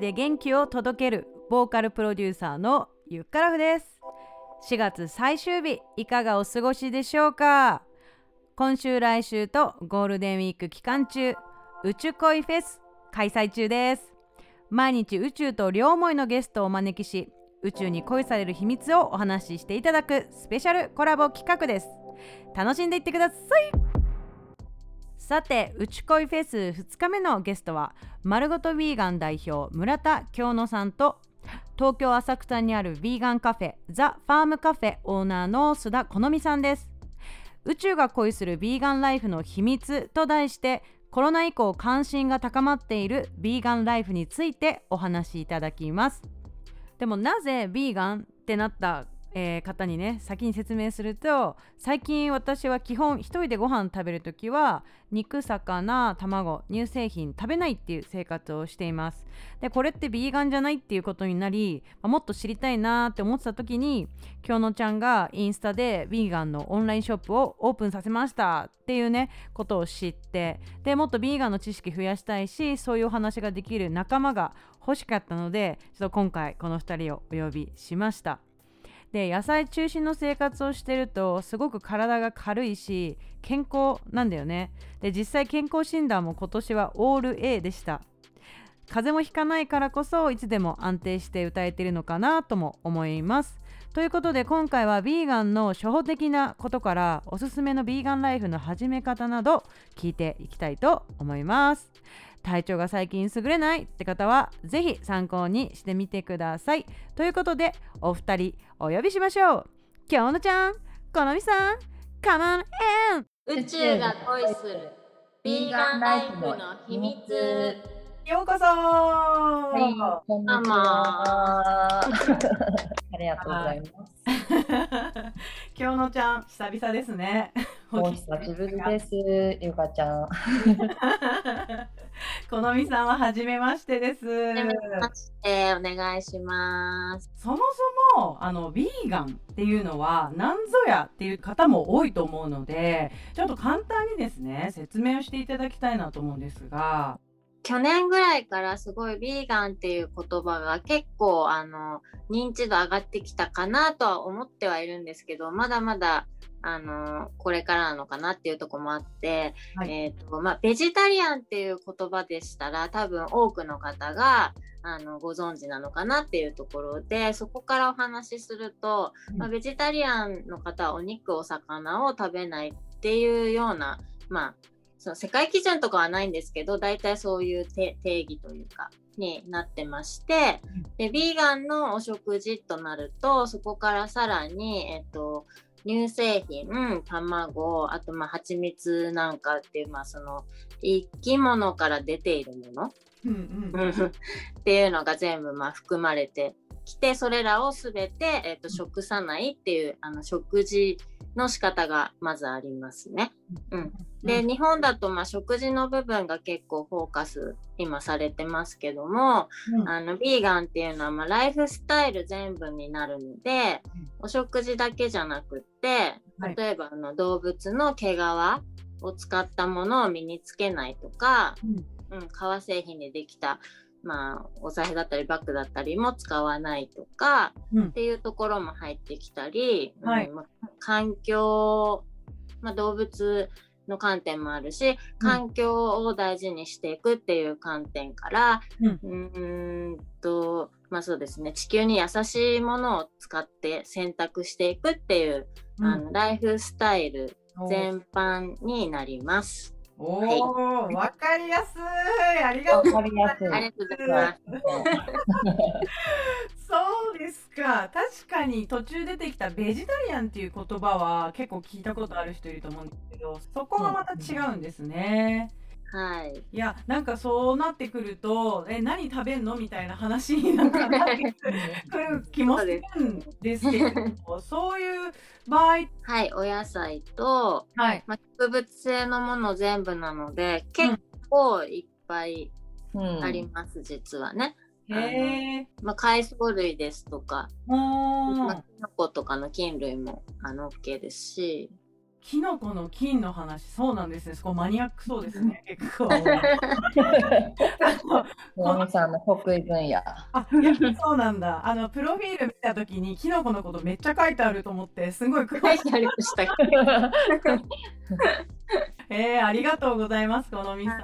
声で元気を届けるボーカルプロデューサーのゆっからふです。4月最終日いかがお過ごしでしょうか？今週来週とゴールデンウィーク期間中宇宙恋フェス開催中です。毎日宇宙と両思いのゲストをお招きし宇宙に恋される秘密をお話ししていただくスペシャルコラボ企画です。楽しんでいってください。さて宇宙恋フェス2日目のゲストは丸ごとヴィーガン代表村田京野さんと東京浅草にあるヴィーガンカフェザ・ファームカフェオーナーの須田好美さんです。宇宙が恋するヴィーガンライフの秘密と題してコロナ以降関心が高まっているヴィーガンライフについてお話しいただきます。でもなぜヴィーガンってなったえー、方にね先に説明すると最近私は基本1人でご飯食べるときは肉魚卵乳製品食べないっていう生活をしています。でこれってビーガンじゃないっていうことになり、まあ、もっと知りたいなって思ってた時に京野ちゃんがインスタでヴィーガンのオンラインショップをオープンさせましたっていうねことを知ってでもっとビーガンの知識増やしたいしそういうお話ができる仲間が欲しかったのでちょっと今回この2人をお呼びしました。で野菜中心の生活をしてるとすごく体が軽いし健康なんだよね。で実際健康診断も今年はオール A でした。風邪もひかないからこそいつでも安定して歌えてるのかなとも思います。ということで今回はヴィーガンの初歩的なことからおすすめのヴィーガンライフの始め方など聞いていきたいと思います。体調が最近優れないって方はぜひ参考にしてみてください。ということでお二人お呼びしましょう。今日のちゃんこのみさんカモンエン宇宙が恋する。ビーガンライフの秘密。ようこそ。はい、こんにちは。ありがとうございます。今日のちゃん久々ですね。お久しぶりです、ゆかちゃん。このみさんは初めましてです。はじめましてお願いします。そもそもあのヴィーガンっていうのは何ぞやっていう方も多いと思うのでちょっと簡単にですね説明をしていただきたいなと思うんですが。去年ぐらいからすごいビーガンっていう言葉が結構あの認知度上がってきたかなとは思ってはいるんですけどまだまだあのこれからなのかなっていうとこもあって、はい。えーとまあ、ベジタリアンっていう言葉でしたら多分多くの方があのご存知なのかなっていうところでそこからお話しすると、まあ、ベジタリアンの方はお肉お魚を食べないっていうようなまあその世界基準とかはないんですけど大体そういう定定義というかになってましてでビーガンのお食事となるとそこからさらに、えっと、乳製品卵あとまあ蜂蜜なんかっていうまあその生き物から出ているもの。うんうん。っていうのが全部まあ含まれてきてそれらを全て、えっと食さないっていうあの食事の仕方がまずありますね。うん、で、日本だとまあ食事の部分が結構フォーカス今されてますけども、うん。あのビーガンっていうのはまあライフスタイル全部になるので、お食事だけじゃなく例えばあの動物の毛皮を使ったものを身につけないとか、うん、革製品でできた、まあ、お財布だったりバッグだったりも使わないとか、うん。っていうところも入ってきたり、はい。うんまあ環境、まあ、動物の観点もあるし環境を大事にしていくっていう観点から、うん。うーんとまあそうですね。地球に優しいものを使って選択していくっていう、あのライフスタイル全般になります。おおー、わかりやすい。ありがわとう。かりやすい。ありがとうございます。そうですか。確かに途中出てきたベジタリアンっていう言葉は結構聞いたことある人いると思うんですけど、そこがまた違うんですね。はい。いや、なんかそうなってくると、え、何食べんのみたいな話になんかなってくる気もするんですけれども、そういう場合、はい、お野菜と、はい。まあ、植物性のもの全部なので、結構いっぱいうんあります、実はね。へえ。まあ、海藻類ですとか、まあ、ん。キノコとかの菌類もあの OK ですし、キノコの菌の話、そうなんですね。そこマニアックそうですね、結構。あのさんの得意分野。あ、そうなんだ。あの、プロフィール見たときに、キノコのことめっちゃ書いてあると思って、すごい詳しい。てありましたけ えー、ありがとうございます、このみさ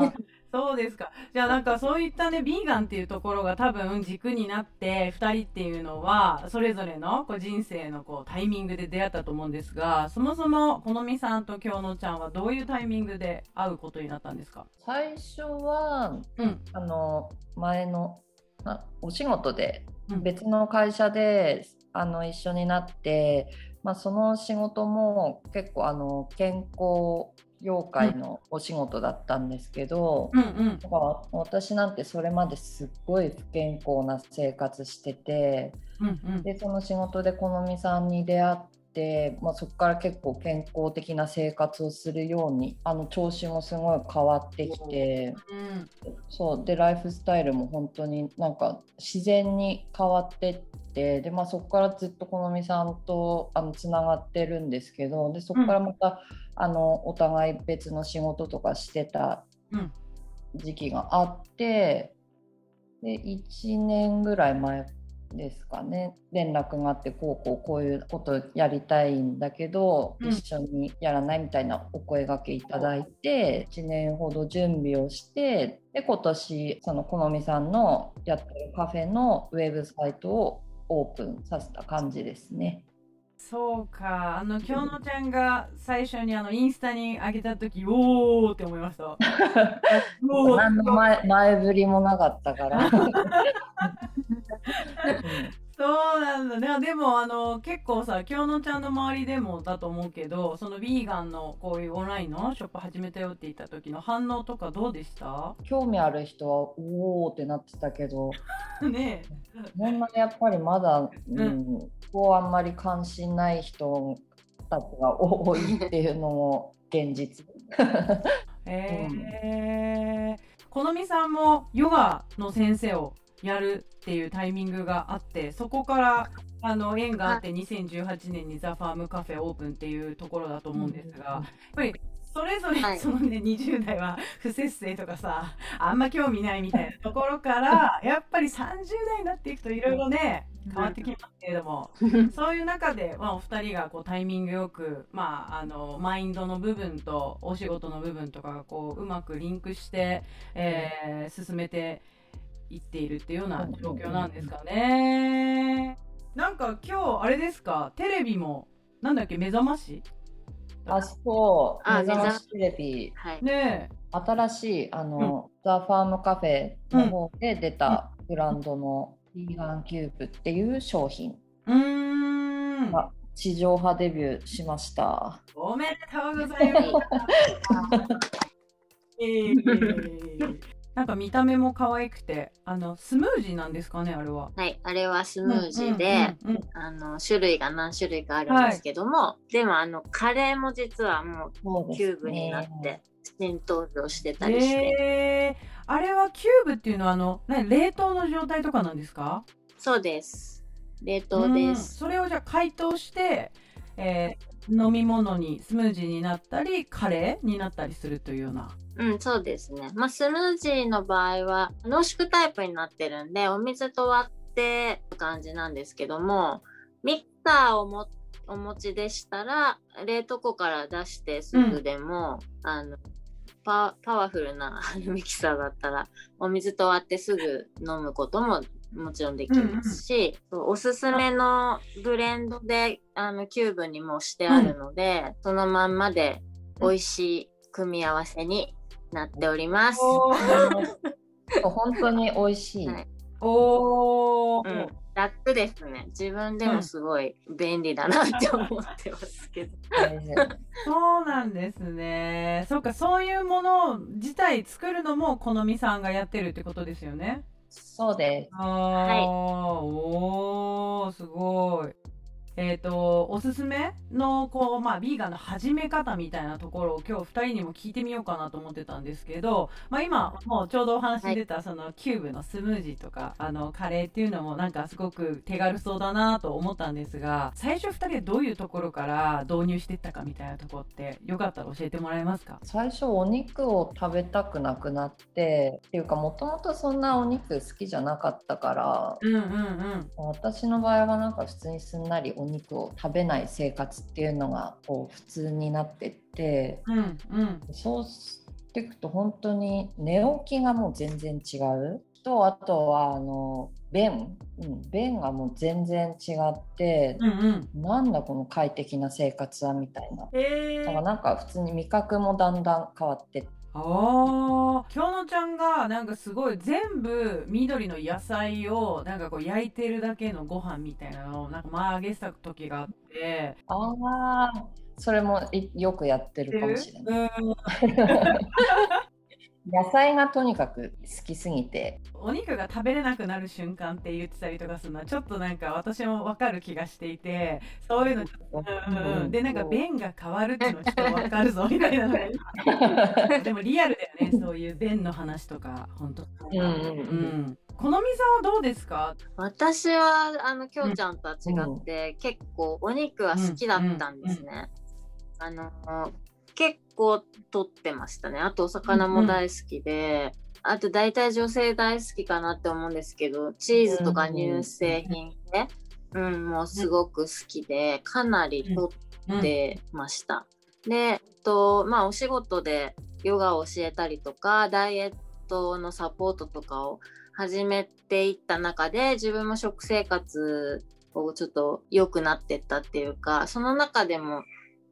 ん。そうですか。じゃあなんかそういったね、ビーガンっていうところが多分軸になって、二人っていうのは、それぞれのこう人生のこうタイミングで出会ったと思うんですが、そもそも、このみさんと京野ちゃんはどういうタイミングで会うことになったんですか？最初は、うん。あの、前の、あお仕事でうん別の会社で、あの一緒になって、まあ、その仕事も結構あの健康業界のお仕事だったんですけど、うんうん。だから私なんてそれまですっごい不健康な生活しててうんうん。でその仕事で好みさんに出会って、まあ、そこから結構健康的な生活をするようにあの調子もすごい変わってきて。うんそうでライフスタイルも本当になんか自然に変わってってで、まあ、そこからずっと好みさんとあのつながってるんですけどでそこからまた、あのお互い別の仕事とかしてたうん時期があってで1年ぐらい前ですかね連絡があってこうこうこういうことやりたいんだけど、うん一緒にやらないみたいなお声がけいただいて1年ほど準備をしてで今年その好みさんのやってるカフェのウェブサイトをオープンさせた感じですね。そうか、あの、京野ちゃんが最初にあの、インスタに上げたとき、おーって思いました。何の前前振りもなかったから。うんそうなんだね。でも、あの、結構さ、京野ちゃんの周りでもだと思うけど、そのビーガンのこういうオンラインのショップ始めたよって言った時の反応とかどうでした？興味ある人はおおってなってたけど ねそんなにやっぱりまだ、うんうんここはあんまり関心ない人たちが多いっていうのも現実。え。えー、好みさんもヨガの先生をやるっていうタイミングがあって、そこからあの縁があって2018年にザ・ファームカフェオープンっていうところだと思うんですが、やっぱりそれぞれ、はい。そのね20代は不節制とかさあんま興味ないみたいなところからやっぱり30代になっていくといろいろね変わってきますけれども、そういう中で、まあ、お二人がこうタイミングよく、まあ、あのマインドの部分とお仕事の部分とかがこううまくリンクして、えー進めていっているっていうような状況なんですかね。なんか今日あれですか？テレビもなんだっけ？目覚まし？あそう。あ目覚ましテレビ。はい。ね新しいあの、ザ・ファームカフェの方で出たブランドのビーガンキューブっていう商品。が地上波デビューしました。おめでとうございます。えーなんか見た目も可愛くてあのスムージーなんですかねあれは。はい、あれはスムージーで、うんうんうんあの種類が何種類かあるんですけども、でもあのカレーも実はもそうキューブになっねて新登場してたりして、えー、あれはキューブっていうのはあの、ね、冷凍の状態とかなんですか？そうです。冷凍でうんす。それをじゃあ解凍して、えー飲み物にスムージーになったりカレーになったりするというような。うん、そうですね。まあ、スムージーの場合は濃縮タイプになってるんで、お水と割って感じなんですけども、ミキサーをもお持ちでしたら、冷凍庫から出してすぐでも、あのパパワフルなミキサーだったら、お水と割ってすぐ飲むことももちろんできますし、そうおすすめのブレンドであのキューブにもしてあるので、そのまんまで美味しい組み合わせになっております。本当に美味しい。はいおーうん、楽ですね。自分でもすごい便利だなって思ってますけど。そうなんですね。そうか、そういうもの自体作るのも好みさんがやってるってことですよね。そうです。ああ、おー、すごい。えーと、おすすめのこう、まあ、ビーガンの始め方みたいなところを今日2人にも聞いてみようかなと思ってたんですけど、まあ、今もうちょうどお話に出たそのキューブのスムージーとかあのカレーっていうのもなんかすごく手軽そうだなと思ったんですが最初2人でどういうところから導入していったかみたいなところってよかったら教えてもらえますか？最初お肉を食べたくなくなってっていうかもともとそんなお肉好きじゃなかったから、うんうんうん、私の場合はなんか普通にすんなりお肉を食べない生活っていうのがこう普通になってって、うんうん、そうしていくと本当に寝起きがもう全然違う。とあとはあの便、うん、便がもう全然違って、うんうん、なんだこの快適な生活はみたいな、えー、だからなんか普通に味覚もだんだん変わってって。ああ、京野ちゃんがなんかすごい全部緑の野菜をなんかこう焼いてるだけのご飯みたいなのをなんか前揚げした時があって。ああ、それもよくやってるかもしれない。野菜がとにかく好きすぎて。お肉が食べれなくなる瞬間って言ってたりとかするのはちょっとなんか私も分かる気がしていてそういうのちょっと、うん。うん、でなんか便が変わるっていうのちょっと分かるぞみたいな。でもリアルだよねそういう便の話とか本当うん、うんうんこのみさんはどうですか？私はあのきょうちゃんとは違って、うん、結構お肉は好きだったんですね。あの結構取ってましたね。あとお魚も大好きで、うん、あと大体女性大好きかなって思うんですけど、チーズとか乳製品ね、うん、うん、もうすごく好きで、かなり取ってました。うん、で、とまあお仕事でヨガを教えたりとか、ダイエットのサポートとかを始めていった中で、自分も食生活をちょっと良くなってったっていうか、その中でも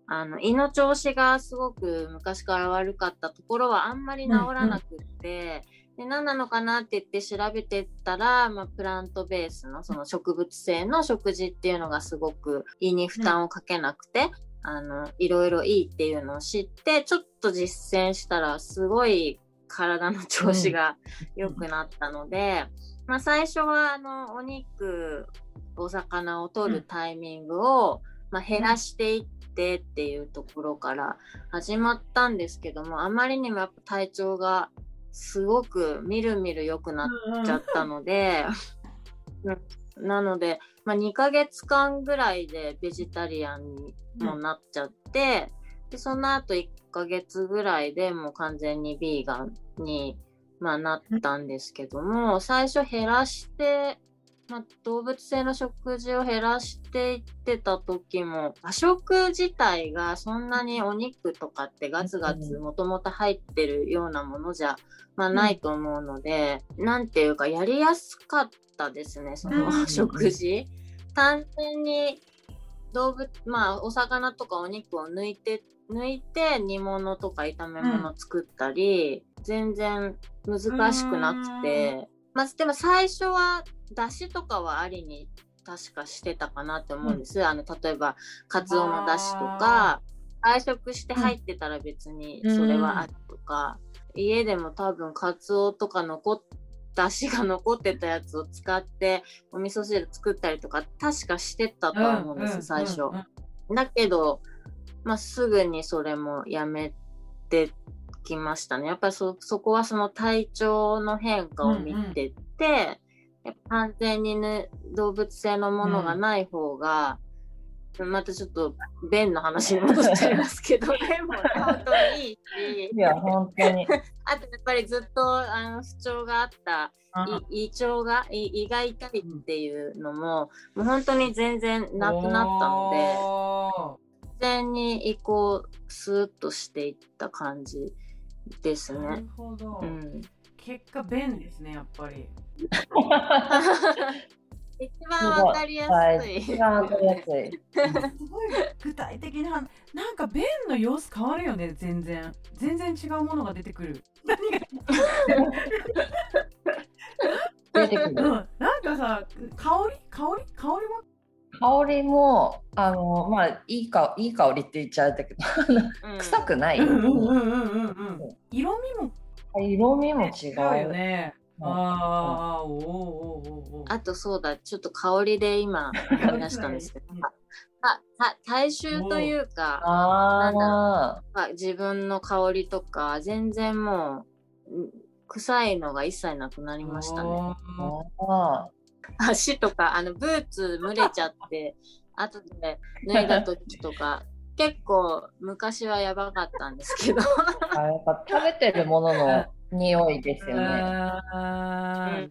あの胃の調子がすごく昔から悪かったところはあんまり治らなくって、うんうん、で何なのかなって言って調べてったら、まあ、プラントベースのその植物性の食事っていうのがすごく胃に負担をかけなくて、うん、あのいろいろいいっていうのを知ってちょっと実践したらすごい体の調子が良くなったので、うん、まあ、最初はあのお肉お魚を取るタイミングを、まあ、減らしていってってっていうところから始まったんですけどもあまりにもやっぱ体調がすごくみるみる良くなっちゃったので、うん、なので、まあ、2ヶ月間ぐらいでベジタリアンにもなっちゃって、うん、でその後1ヶ月ぐらいでもう完全にビーガンに、まあ、なったんですけども最初減らしてまあ、動物性の食事を減らしていってた時も和食自体がそんなにお肉とかってガツガツもともと入ってるようなものじゃ、まあ、ないと思うので何、うん、ていうかやりやすかったですねその食事。単純に動物まあお魚とかお肉を抜いて抜いて煮物とか炒め物作ったり、うん、全然難しくなくて、まあ、でも最初は出汁とかはありに確かしてたかなって思うんです、うん、あの例えばカツオの出汁とか配食して入ってたら別にそれはあるとか、うん、家でも多分カツオとか残っ出汁が残ってたやつを使ってお味噌汁作ったりとか確かしてたと思うんです、うん、最初、だけど、まあ、すぐにそれもやめてきましたね。やっぱりそこはその体調の変化を見てて、完全にね、動物性のものがない方が、うん、またちょっと便の話に戻っちゃいますけど、便も本当にいいし、いや、本当に。あとやっぱりずっとあの不調があった胃腸が胃が痛いっていうのも、もう本当に全然なくなったので、自然に胃行スーッとしていった感じですね。なるほど。うん結果便ですねやっぱり一番わかりやすい。一番わかりやすい。すごい具体的な、なんか便の様子変わるよね、全然。全然違うものが出てくる。何が？出てくる、うん、なんかさ、香り？香り？香りも？香りも、あの、まあ、いいか、いい香りって言っちゃうんだけど、臭くない。色味も色味も違うよ。ね。ああ、おおおあとそうだ、ちょっと香りで今思い出したんですけど、あた大衆というかあまあ自分の香りとか全然もううん臭いのが一切なくなりましたね。足とかあのブーツ蒸れちゃって後で脱いだ時とか結構昔はやばかったんですけどあやっぱ食べてるものの匂いですよね。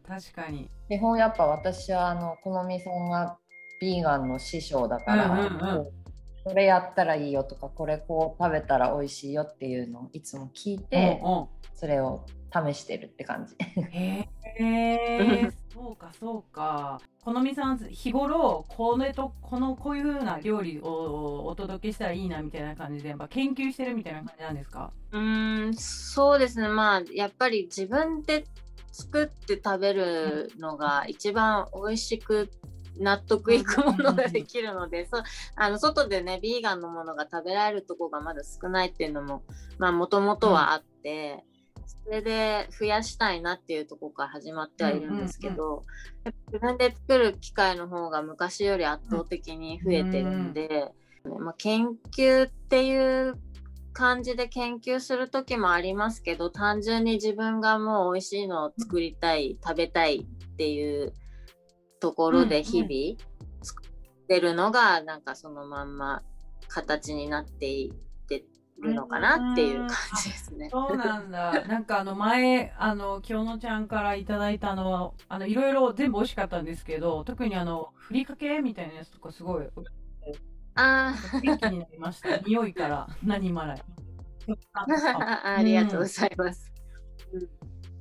確かに。基本やっぱ私はあの好みさんがビーガンの師匠だから、うんうんうんこれやったらいいよとかこれこう食べたら美味しいよっていうのをいつも聞いて、うんうんそれを試してるって感じ。へえ、そうかそうか。このみさん日頃これとこのこういう風な料理をお届けしたらいいなみたいな感じでやっぱ研究してるみたいな感じなんですか？うーんそうですねまあやっぱり自分で作って食べるのが一番美味しく納得いくものができるので、そうあの外でねビーガンのものが食べられるとこがまだ少ないっていうのもまあもともとはあって、それで増やしたいなっていうところから始まってはいるんですけど、自分で作る機会の方が昔より圧倒的に増えてるんで、まあ、研究っていう感じで研究する時もありますけど単純に自分がもう美味しいのを作りたい、食べたいっていうところで日々作ってるのがなんかそのまんま形になっていってるのかなっていう感じですね。そうなんだ。なんかあの前あの京野ちゃんからいただいたのはあのいろいろ全部美味しかったんですけど特にあのふりかけみたいなやつとかすごいあ元気になりました。匂いから 何まらい。ああありがとうございます。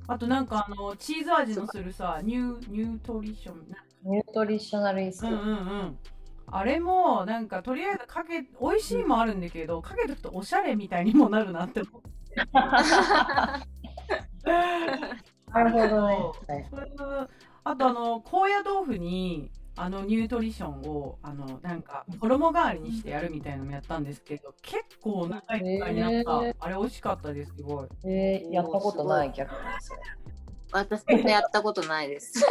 あとなんかあのチーズ味のするさニューニュートリションニュートリショナルイスト、うんうんうんあれもなんかとりあえずかけ美味しいもあるんだけどかけとくとおしゃれみたいにもなるなって思ってなるほどね。あとあの高野豆腐にあのニュートリションをあのなんか衣代わりにしてやるみたいなのもやったんですけど結構長い時間になった、あれ美味しかったですすごい。えーやったことない逆にそれ。私もやったことないです。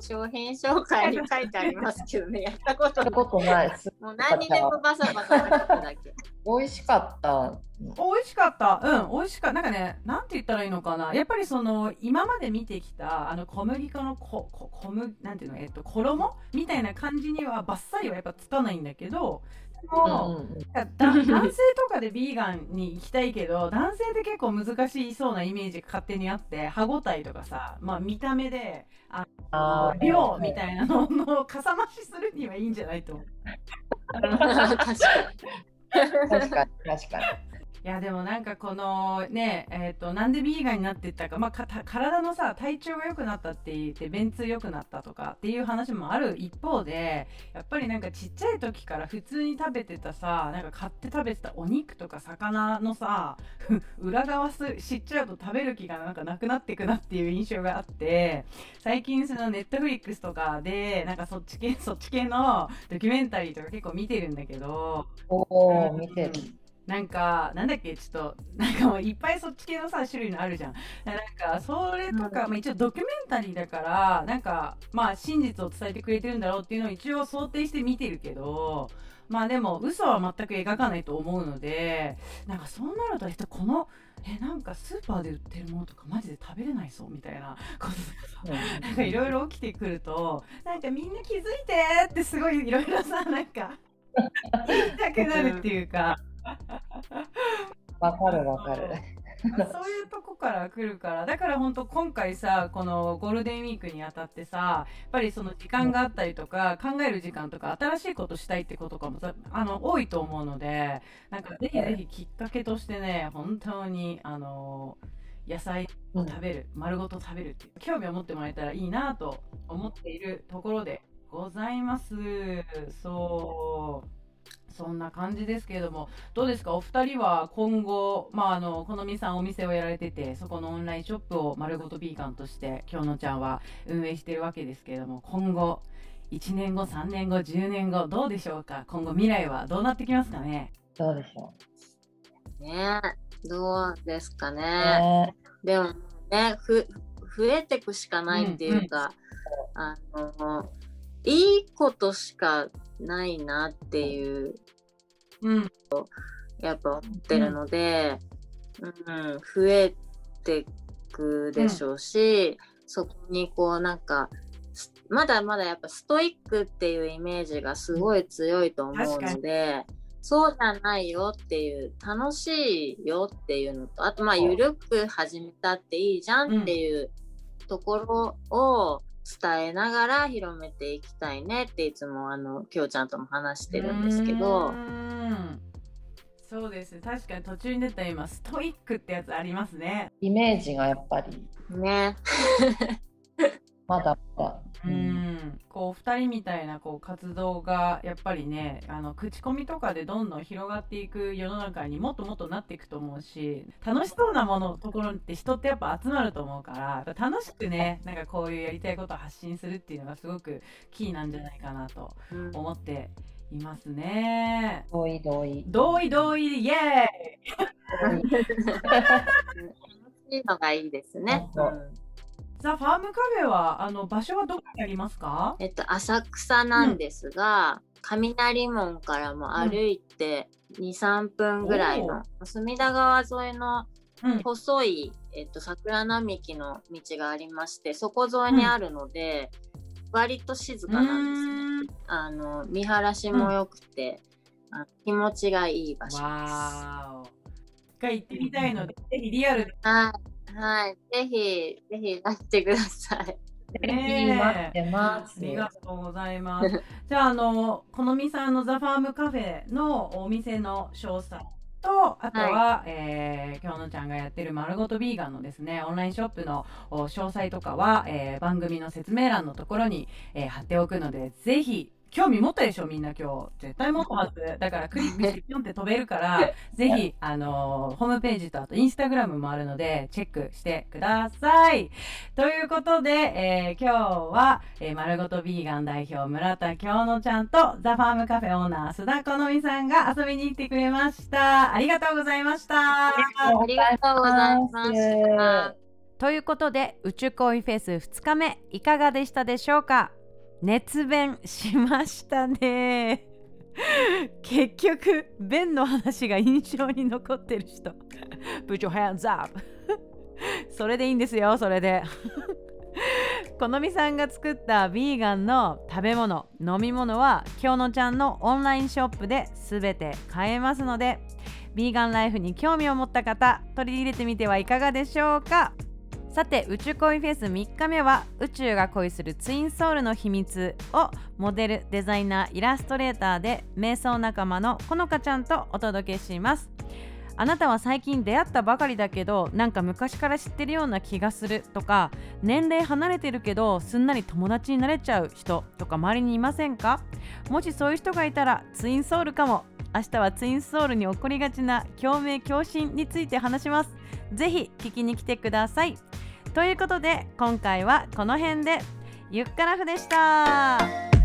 商品紹介に書いてありますけどね、やったことないないです。もう何にでもバサバサ書くだけ。美味しかった。美味しかった。うん、美味しかった。なんかね、なんて言ったらいいのかな。やっぱりその、今まで見てきた、あの、小麦粉のこ、こ、小麦、なんていうの、えっと、衣？みたいな感じには、バッサリはやっぱつかないんだけど、でも、男性とかでビーガンに行きたいけど、男性って結構難しいそうなイメージが勝手にあって、歯ごたえとかさ、まあ見た目で、ああー量みたいなののかさ増しするにはいいんじゃないと思う。確か確かに確かに。いやでもなんかこのねえっ、となんでビーガンになっていったか。まあかた体のさ体調が良くなったって言って便通良くなったとかっていう話もある一方でやっぱりなんかちっちゃい時から普通に食べてたさなんか買って食べてたお肉とか魚のさ 裏側す知っちゃうと食べる気がなんかなくなっていくなっていう印象があって最近そのネットフリックスとかでなんかそっち系そっち系のドキュメンタリーとか結構見てるんだけど。おお見てる。なんか、なんだっけ、ちょっと、なんかもういっぱいそっち系のさ、種類のあるじゃん。なんか、それとか、まあ、一応ドキュメンタリーだから、なんか、まあ、真実を伝えてくれてるんだろうっていうのを一応想定して見てるけど、まあでも、嘘は全く描かないと思うので、なんかそうなると、えっと、この、え、なんかスーパーで売ってるものとかマジで食べれないそうみたいなこととかさ、なんかいろいろ起きてくると、なんかみんな気づいてってすごいいろいろさ、なんか、言いたくなるっていうか、わかるわかる。そういうとこから来るから。だから本当今回さこのゴールデンウィークにあたってさやっぱりその時間があったりとか考える時間とか新しいことしたいってことかもさあの多いと思うのでなんかぜひぜひきっかけとしてね本当にあの野菜を食べる、丸ごと食べるっていう興味を持ってもらえたらいいなと思っているところでございます。そうそんな感じですけれどもどうですか？お二人は今後、まあ、あのこのみさんお店をやられててそこのオンラインショップを丸ごとビーガンとして京野ちゃんは運営してるわけですけれども今後1年後3年後10年後どうでしょうか？今後未来はどうなってきますかね？どうでしょねどうですかう。ね？ね。でもねふ、増えてくしかないっていうか、あの、いいことしかないなっていううん。やっぱ思ってるので、うん増えてくでしょうし、そこにこうなんかすまだまだやっぱストイックっていうイメージがすごい強いと思うので。そうじゃないよっていう楽しいよっていうのとあとまあそう。緩く始めたっていいじゃんっていうところを伝えながら広めていきたいねっていつもあのきょうちゃんとも話してるんですけうどそうです。確かに途中に出た今ストイックってやつありますね。イメージがやっぱり。ねまだまだ、ううん。んこう2人みたいなこう活動がやっぱりねあの口コミとかでどんどん広がっていく世の中にもっともっとなっていくと思うし楽しそうなものところって人ってやっぱ集まると思うから楽しくね なんかこういうやりたいことを発信するっていうのがすごくキーなんじゃないかなとうん思っていますね。同意同意。同意同意イエーイ！同意。楽しいのがいいですね。うんザ・ファームカフェはあの場所はどこにありますか？えっと、浅草なんですが、雷門からも歩いて2、3分ぐらいの、隅田川沿いのうん。細い、えっと、桜並木の道がありまして、そこ沿いにあるので、割と静かなんですね。あの、見晴らしも良くて、あ気持ちがいい場所です。一回行ってみたいので、ぜひリアルで。い。はい。ぜひ、ぜひいらしてください。ぜひ待ってますありがとうございます。じゃあ、あの、このみさんのザ・ファームカフェのお店の詳細と、あとは、えー、きょうのちゃんがやってる丸ごとビーガンのですね、オンラインショップのお詳細とかは、えー番組の説明欄のところに、えー貼っておくので、ぜひ、興味持ったでしょみんな今日。絶対持ったはず。だからクリックしてピョンって飛べるから、ぜひ、あのーホームページとあとインスタグラムもあるので、チェックしてください。ということで、えー今日は、えー、丸ごとビーガン代表村田京乃ちゃんとザ・ファームカフェオーナー須田好美さんが遊びに来てくれました。ありがとうございました。ありがとうございました。ということで宇宙恋フェス2日目いかがでしたでしょうか？熱弁しましたね。結局弁の話が印象に残ってる人。Put your hands up それでいいんですよそれで。このみさんが作ったビーガンの食べ物飲み物は京乃ちゃんのオンラインショップで全て買えますのでビーガンライフに興味を持った方取り入れてみてはいかがでしょうか？さて宇宙恋フェス3日目は宇宙が恋するツインソウルの秘密をモデルデザイナーイラストレーターで瞑想仲間のこのかちゃんとお届けします。あなたは最近出会ったばかりだけどなんか昔から知ってるような気がするとか年齢離れてるけどすんなり友達になれちゃう人とか周りにいませんか？もしそういう人がいたらツインソウルかも。明日はツインソウルに起こりがちな共鳴共振について話します。ぜひ聞きに来てください。ということで今回はこの辺で。ゆっくらふでした。